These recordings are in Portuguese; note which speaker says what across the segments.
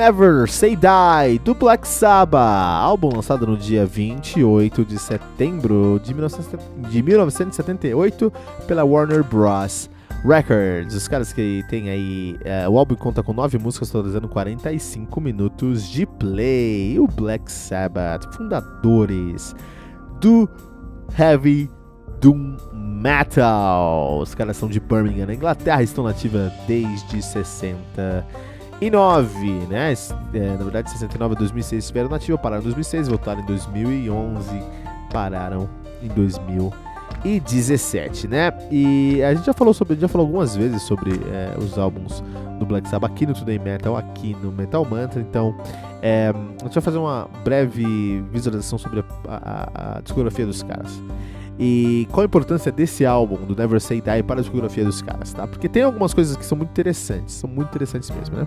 Speaker 1: Never Say Die, do Black Sabbath, álbum lançado no dia 28 de setembro de 1978 pela Warner Bros. Records. Os caras que tem aí. É, o álbum conta com nove músicas, totalizando 45 minutos de play. O Black Sabbath, fundadores do Heavy Doom Metal. Os caras são de Birmingham, na Inglaterra, estão nativa desde 60 e 9, né? É, na verdade, 69 a 2006 estiveram nativa, pararam em 2006, voltaram em 2011, pararam em 2017, né? E a gente já falou sobre, já falou algumas vezes sobre é, os álbuns do Black Sabbath aqui no Today Metal, aqui no Metal Mantra, então é, a gente vai fazer uma breve visualização sobre a, a, a discografia dos caras e qual a importância desse álbum, do Never Say Die, para a discografia dos caras, tá? Porque tem algumas coisas que são muito interessantes, são muito interessantes mesmo, né?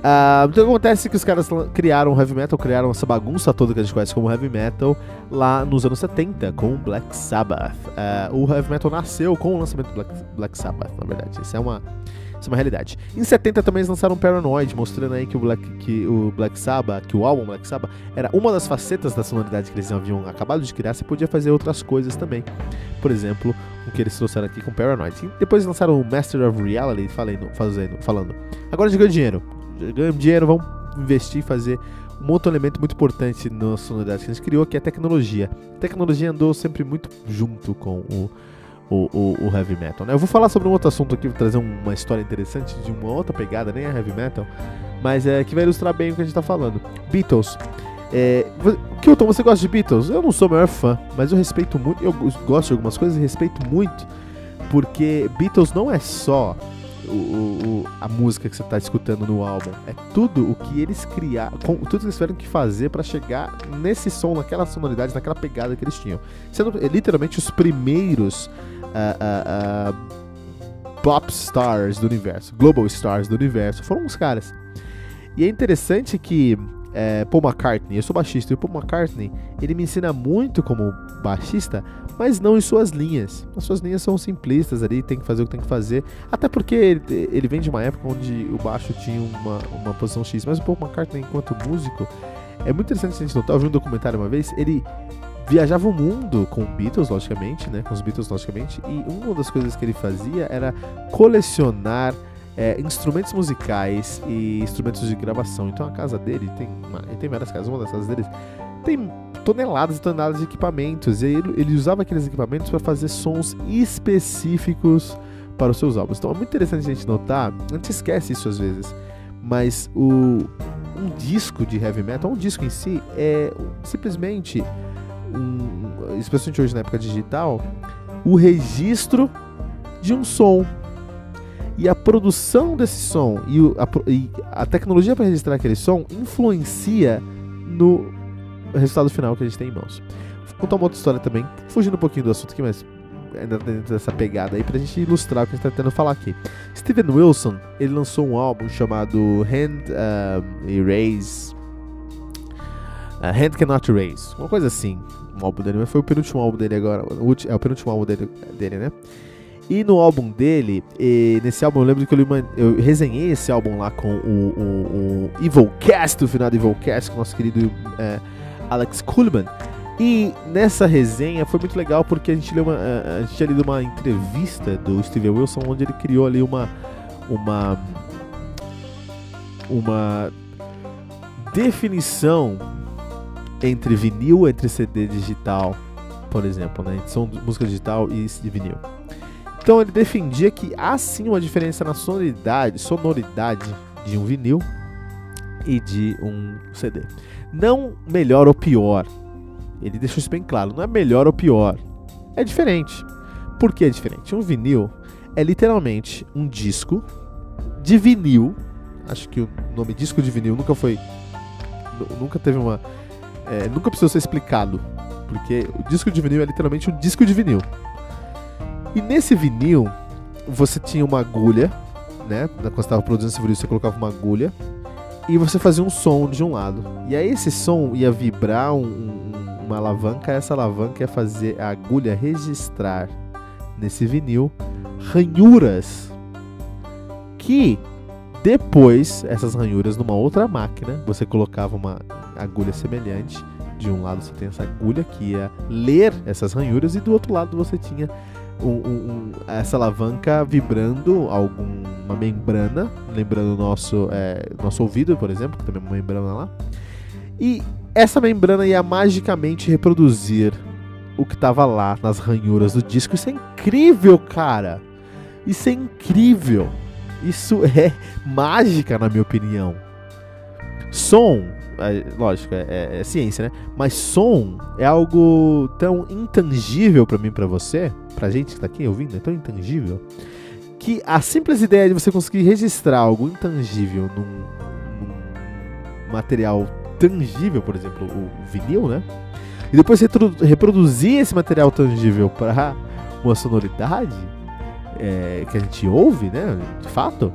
Speaker 1: Uh, então acontece que os caras criaram heavy metal, criaram essa bagunça toda que a gente conhece como heavy metal lá nos anos 70 com o Black Sabbath. Uh, o heavy metal nasceu com o lançamento do Black, Black Sabbath, na verdade. Isso é uma isso é uma realidade. Em 70 também eles lançaram Paranoid, mostrando aí que o Black, que o Black Sabbath, que o álbum Black Sabbath, era uma das facetas da sonoridade que eles haviam acabado de criar, você podia fazer outras coisas também. Por exemplo, o que eles trouxeram aqui com Paranoid. E depois lançaram o Master of Reality, falando, fazendo, falando. Agora de ganhar dinheiro. Ganhamos dinheiro, vamos investir e fazer um outro elemento muito importante na sonoridade que a gente criou, que é a tecnologia. A tecnologia andou sempre muito junto com o o, o, o, heavy metal. Né? Eu vou falar sobre um outro assunto aqui, vou trazer uma história interessante de uma outra pegada, nem é heavy metal, mas é que vai ilustrar bem o que a gente está falando. Beatles. É, Kilton, você gosta de Beatles? Eu não sou o maior fã, mas eu respeito muito, eu gosto de algumas coisas e respeito muito, porque Beatles não é só o, o, a música que você está escutando no álbum. É tudo o que eles criaram, tudo que eles tiveram que fazer para chegar nesse som, naquela sonoridade, naquela pegada que eles tinham. Sendo é, literalmente os primeiros uh, uh, pop stars do universo, global stars do universo, foram os caras. E é interessante que é, Paul McCartney, eu sou baixista, e o Paul McCartney, ele me ensina muito como baixista, mas não em suas linhas. As suas linhas são simplistas ali, tem que fazer o que tem que fazer, até porque ele, ele vem de uma época onde o baixo tinha uma, uma posição X, mas o Paul McCartney, enquanto músico, é muito interessante a gente notar, eu vi um documentário uma vez, ele viajava o mundo com Beatles, logicamente, né? Com os Beatles, logicamente. E uma das coisas que ele fazia era colecionar é, instrumentos musicais e instrumentos de gravação. Então a casa dele tem, uma, ele tem várias casas. Uma das casas dele tem toneladas e toneladas de equipamentos. E ele, ele usava aqueles equipamentos para fazer sons específicos para os seus álbuns. Então é muito interessante a gente notar. A gente esquece isso às vezes. Mas o, um disco de heavy metal, um disco em si, é simplesmente um, especialmente hoje na época digital, o registro de um som. E a produção desse som e, o, a, e a, tecnologia para registrar aquele som influencia no resultado final que a gente tem em mãos. Vou contar uma outra história também, fugindo um pouquinho do assunto aqui, mas ainda dentro dessa pegada aí, pra gente ilustrar o que a gente tá tentando falar aqui. Steven Wilson, ele lançou um álbum chamado Hand uh, Erase. Uh, Hand Cannot Erase, uma coisa assim último álbum dele, mas foi o penúltimo álbum dele agora. O, é o penúltimo álbum dele, dele né? E no álbum dele, nesse álbum eu lembro que eu, eu resenhei esse álbum lá com o, o, o Evilcast, o final do Evilcast, com o nosso querido é, Alex Kuhlman. E nessa resenha foi muito legal porque a gente, leu uma, a gente tinha lido uma entrevista do Steven Wilson onde ele criou ali uma uma uma definição entre vinil, entre CD digital, por exemplo, né? De música digital e vinil. Então ele defendia que há sim uma diferença na sonoridade, sonoridade de um vinil e de um CD. Não melhor ou pior. Ele deixou isso bem claro. Não é melhor ou pior. É diferente. Por que é diferente? Um vinil é literalmente um disco de vinil. Acho que o nome disco de vinil nunca foi. Nunca teve uma é, nunca precisou ser explicado. Porque o disco de vinil é literalmente um disco de vinil. E nesse vinil, você tinha uma agulha, né? Quando você estava produzindo esse vinil, você colocava uma agulha. E você fazia um som de um lado. E aí esse som ia vibrar um, um, uma alavanca. Essa alavanca ia fazer a agulha registrar nesse vinil ranhuras que Depois, essas ranhuras numa outra máquina, você colocava uma agulha semelhante. De um lado você tem essa agulha que ia ler essas ranhuras, e do outro lado você tinha um, um, essa alavanca vibrando alguma membrana, lembrando o nosso, é, nosso ouvido, por exemplo, que também é uma membrana lá. E essa membrana ia magicamente reproduzir o que estava lá nas ranhuras do disco. Isso é incrível, cara! Isso é incrível! Isso é mágica, na minha opinião. Som, é, lógico, é, é, é, ciência, né? Mas som é algo tão intangível para mim, para você, pra gente que tá aqui ouvindo, é tão intangível que a simples ideia de você conseguir registrar algo intangível num, num material tangível, por exemplo, o vinil, né? E depois reproduzir esse material tangível para uma sonoridade é, que a gente ouve, né? De fato,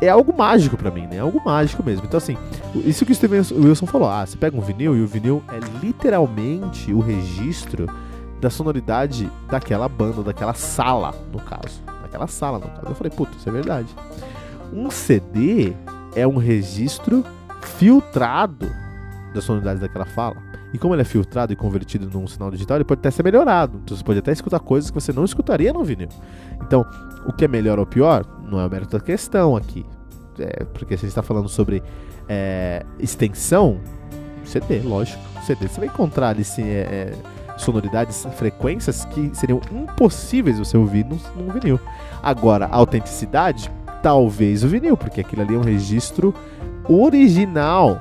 Speaker 1: é algo mágico para mim, né? É algo mágico mesmo. Então, assim, isso que o Steven Wilson falou: ah, você pega um vinil e o vinil é literalmente o registro da sonoridade daquela banda, daquela sala, no caso. Daquela sala, no caso. Eu falei, puta, isso é verdade. Um CD é um registro filtrado da sonoridade daquela fala. E como ele é filtrado e convertido num sinal digital, ele pode até ser melhorado. Então você pode até escutar coisas que você não escutaria no vinil. Então, o que é melhor ou pior não é o mérito da questão aqui. É, porque se a gente está falando sobre é, extensão, CD, lógico. CD você vai encontrar ali sim, é, é sonoridades, frequências que seriam impossíveis você ouvir num, num vinil. Agora, autenticidade, talvez o vinil, porque aquilo ali é um registro original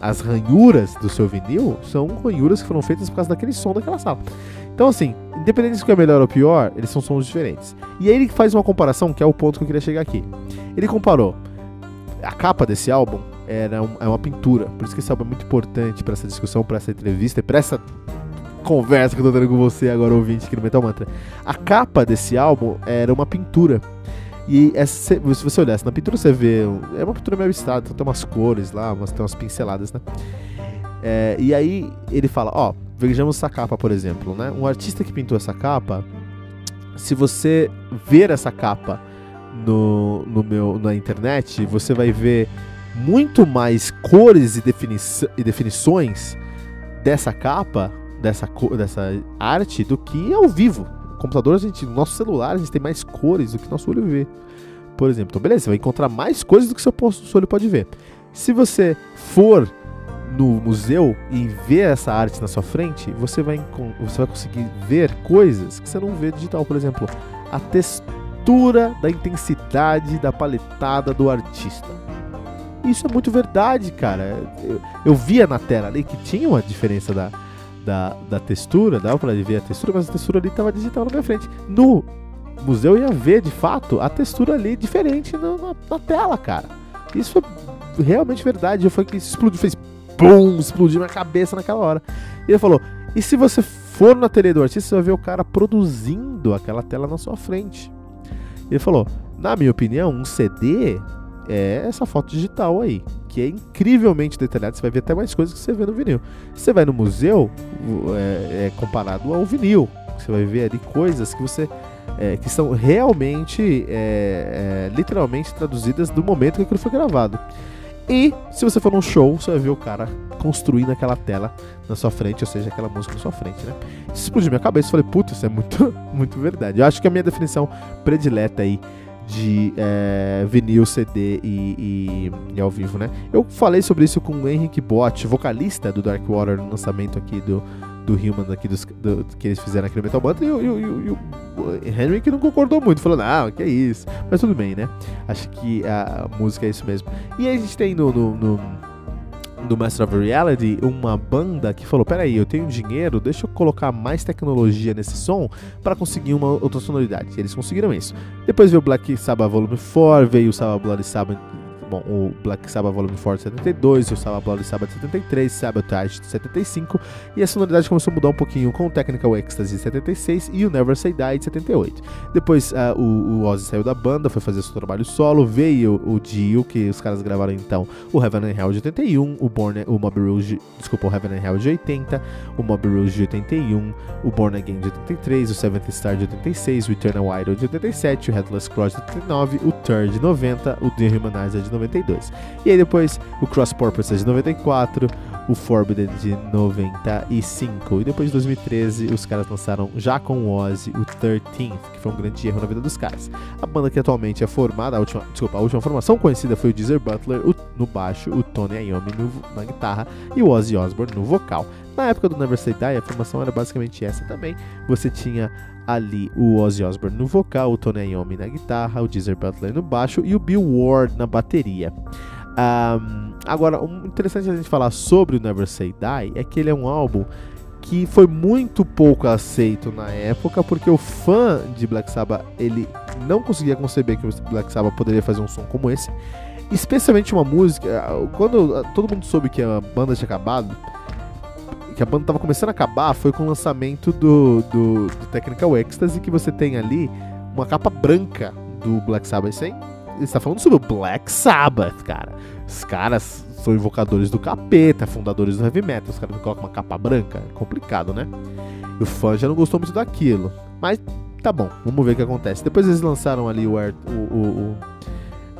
Speaker 1: as ranhuras do seu vinil são ranhuras que foram feitas por causa daquele som daquela sala. Então, assim, independente se é melhor ou pior, eles são sons diferentes. E aí ele faz uma comparação, que é o ponto que eu queria chegar aqui. Ele comparou a capa desse álbum era um, é uma pintura, por isso que esse álbum é muito importante para essa discussão, para essa entrevista, para essa conversa que eu tô tendo com você agora, ouvinte aqui no Metal Mantra. A capa desse álbum era uma pintura. E essa, se você olhasse na pintura, você vê. É uma pintura meio abstrata, então tem umas cores lá, umas, tem umas pinceladas, né? É, e aí ele fala: Ó, vejamos essa capa, por exemplo, né? Um artista que pintou essa capa, se você ver essa capa no, no meu, na internet, você vai ver muito mais cores e, defini e definições dessa capa, dessa, dessa arte, do que ao vivo computador, a gente, no nosso celular, a gente tem mais cores do que nosso olho vê. Por exemplo, então beleza, você vai encontrar mais coisas do que seu, seu olho pode ver. Se você for no museu e ver essa arte na sua frente, você vai, você vai conseguir ver coisas que você não vê digital. Por exemplo, a textura da intensidade da paletada do artista. Isso é muito verdade, cara. Eu, eu via na tela ali que tinha uma diferença da, da, da textura, dava pra ver a textura, mas a textura ali tava digital na minha frente. No museu eu ia ver, de fato, a textura ali diferente na, na, tela, cara. Isso é realmente verdade. Foi que explodiu, fez BUM! Explodiu na cabeça naquela hora. E ele falou: e se você for na tele do artista, você vai ver o cara produzindo aquela tela na sua frente. Ele falou: na minha opinião, um CD é essa foto digital aí, que é incrivelmente detalhada. Você vai ver até mais coisas que você vê no vinil. Você vai no museu, é, é comparado ao vinil. Você vai ver ali coisas que você é, que são realmente, é, é, literalmente traduzidas do momento que aquilo foi gravado. E se você for num show, você vai ver o cara construindo aquela tela na sua frente, ou seja, aquela música na sua frente, né? Isso explodiu minha cabeça, eu falei, puta, isso é muito, muito verdade. Eu acho que a minha definição predileta aí de é, vinil, CD e, e, e, ao vivo, né? Eu falei sobre isso com o Henrique Bott, vocalista do Dark Water, no lançamento aqui do, do Human, aqui dos, do, que eles fizeram aqui no Metal Band, e, e, o Henrique não concordou muito, falou, não, que é isso. Mas tudo bem, né? Acho que a música é isso mesmo. E aí a gente tem no, no, no do Master of Reality uma banda que falou: Peraí, eu tenho dinheiro, deixa eu colocar mais tecnologia nesse som para conseguir uma outra sonoridade. E eles conseguiram isso. Depois veio o Black Sabbath Volume 4, veio o Sabbath Bloody Sabbath bom, o Black Sabbath Volume 4 de 72, o Sabbath Bloody Sabbath de 73, Sabotage de 75, e a sonoridade começou a mudar um pouquinho com o Technical Ecstasy de 76 e o Never Say Die de 78. Depois uh, o, o Ozzy saiu da banda, foi fazer seu trabalho solo, veio o Dio, que os caras gravaram então o Heaven and Hell de 81, o Born, o Mob Rouge, desculpa, o Heaven and Hell de 80, o Mob Rouge de 81, o Born Again de 83, o Seventh Star de 86, o Eternal Idol de 87, o Headless Cross de 89, o Third de 90, o The Humanizer de 90, 92. E aí depois o Cross Purpose de 94, o Forbidden de 95. E depois de 2013, os caras lançaram já com o Ozzy o 13th, que foi um grande erro na vida dos caras. A banda que atualmente é formada, a última, desculpa, a última formação conhecida foi o Deezer Butler o, no baixo, o Tony Iommi no, na guitarra e o Ozzy Osbourne no vocal. Na época do Never Say Die, a formação era basicamente essa também. Você tinha ali o Ozzy Osbourne no vocal, o Tony Iommi na guitarra, o Deezer Butler no baixo e o Bill Ward na bateria. Um, agora, o interessante a gente falar sobre o Never Say Die é que ele é um álbum que foi muito pouco aceito na época, porque o fã de Black Sabbath ele não conseguia conceber que o Black Sabbath poderia fazer um som como esse, especialmente uma música. Quando todo mundo soube que a banda tinha acabado, que a banda estava começando a acabar, foi com o lançamento do, do, do Technical Ecstasy, que você tem ali uma capa branca do Black Sabbath sem ele está falando sobre o Black Sabbath, cara. Os caras são invocadores do capeta, fundadores do heavy metal. Os caras colocam uma capa branca. É complicado, né? E o fã já não gostou muito daquilo. Mas tá bom, vamos ver o que acontece. Depois eles lançaram ali o, o, o, o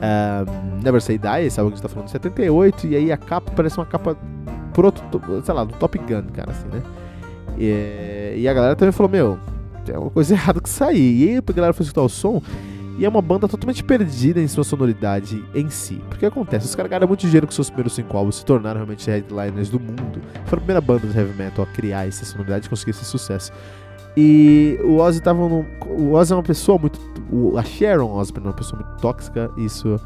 Speaker 1: um, Never Say Die, esse álbum que a tá falando de 78, e aí a capa parece uma capa proto, sei lá, do Top Gun, cara, assim, né? E, e a galera também falou, meu, tem uma coisa errada isso aí. E aí a galera foi escutar o som e é uma banda totalmente perdida em sua sonoridade em si. Porque acontece, os caras ganharam muito dinheiro com seus primeiros cinco álbuns, se tornaram realmente headliners do mundo. Foi a primeira banda de heavy metal a criar essa sonoridade e conseguir esse sucesso. E o Ozzy tava no, O Ozzy é uma pessoa muito. A Sharon Osbourne é uma pessoa muito tóxica, isso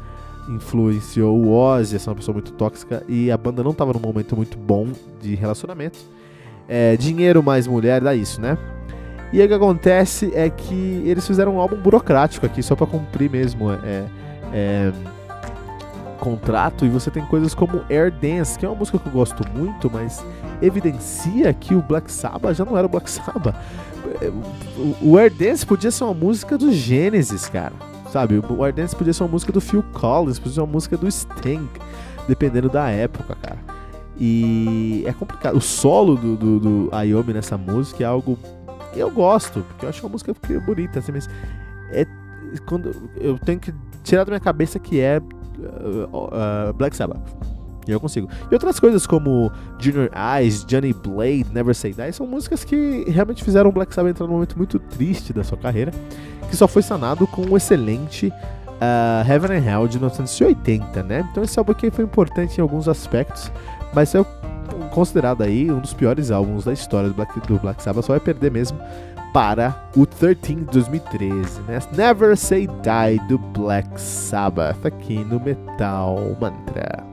Speaker 1: influenciou o Ozzy, essa é uma pessoa muito tóxica, e a banda não tava num momento muito bom de relacionamento. É, dinheiro mais mulher dá isso, né? E aí o que acontece é que eles fizeram um álbum burocrático aqui, só para cumprir mesmo é, é, contrato. E você tem coisas como Air Dance, que é uma música que eu gosto muito, mas evidencia que o Black Sabbath já não era o Black Sabbath. O Air Dance podia ser uma música do Genesis, cara. Sabe? O Air Dance podia ser uma música do Phil Collins, podia ser uma música do Sting, dependendo da época, cara. E é complicado. O solo do, do, do Ayomi nessa música é algo eu gosto, porque eu acho uma música bonita, assim, mas é quando eu tenho que tirar da minha cabeça que é uh, uh, Black Sabbath. E eu consigo. E outras coisas como Junior Eyes, Johnny Blade, Never Say Die são músicas que realmente fizeram o Black Sabbath entrar num momento muito triste da sua carreira, que só foi sanado com o excelente uh, Heaven and Hell de 1980, né? Então esse álbum aqui foi importante em alguns aspectos, mas eu considerado aí um dos piores álbuns da história do Black, do Black Sabbath, só vai perder mesmo para o 13 de 2013, né? Never Say Die do Black Sabbath aqui no Metal Mantra.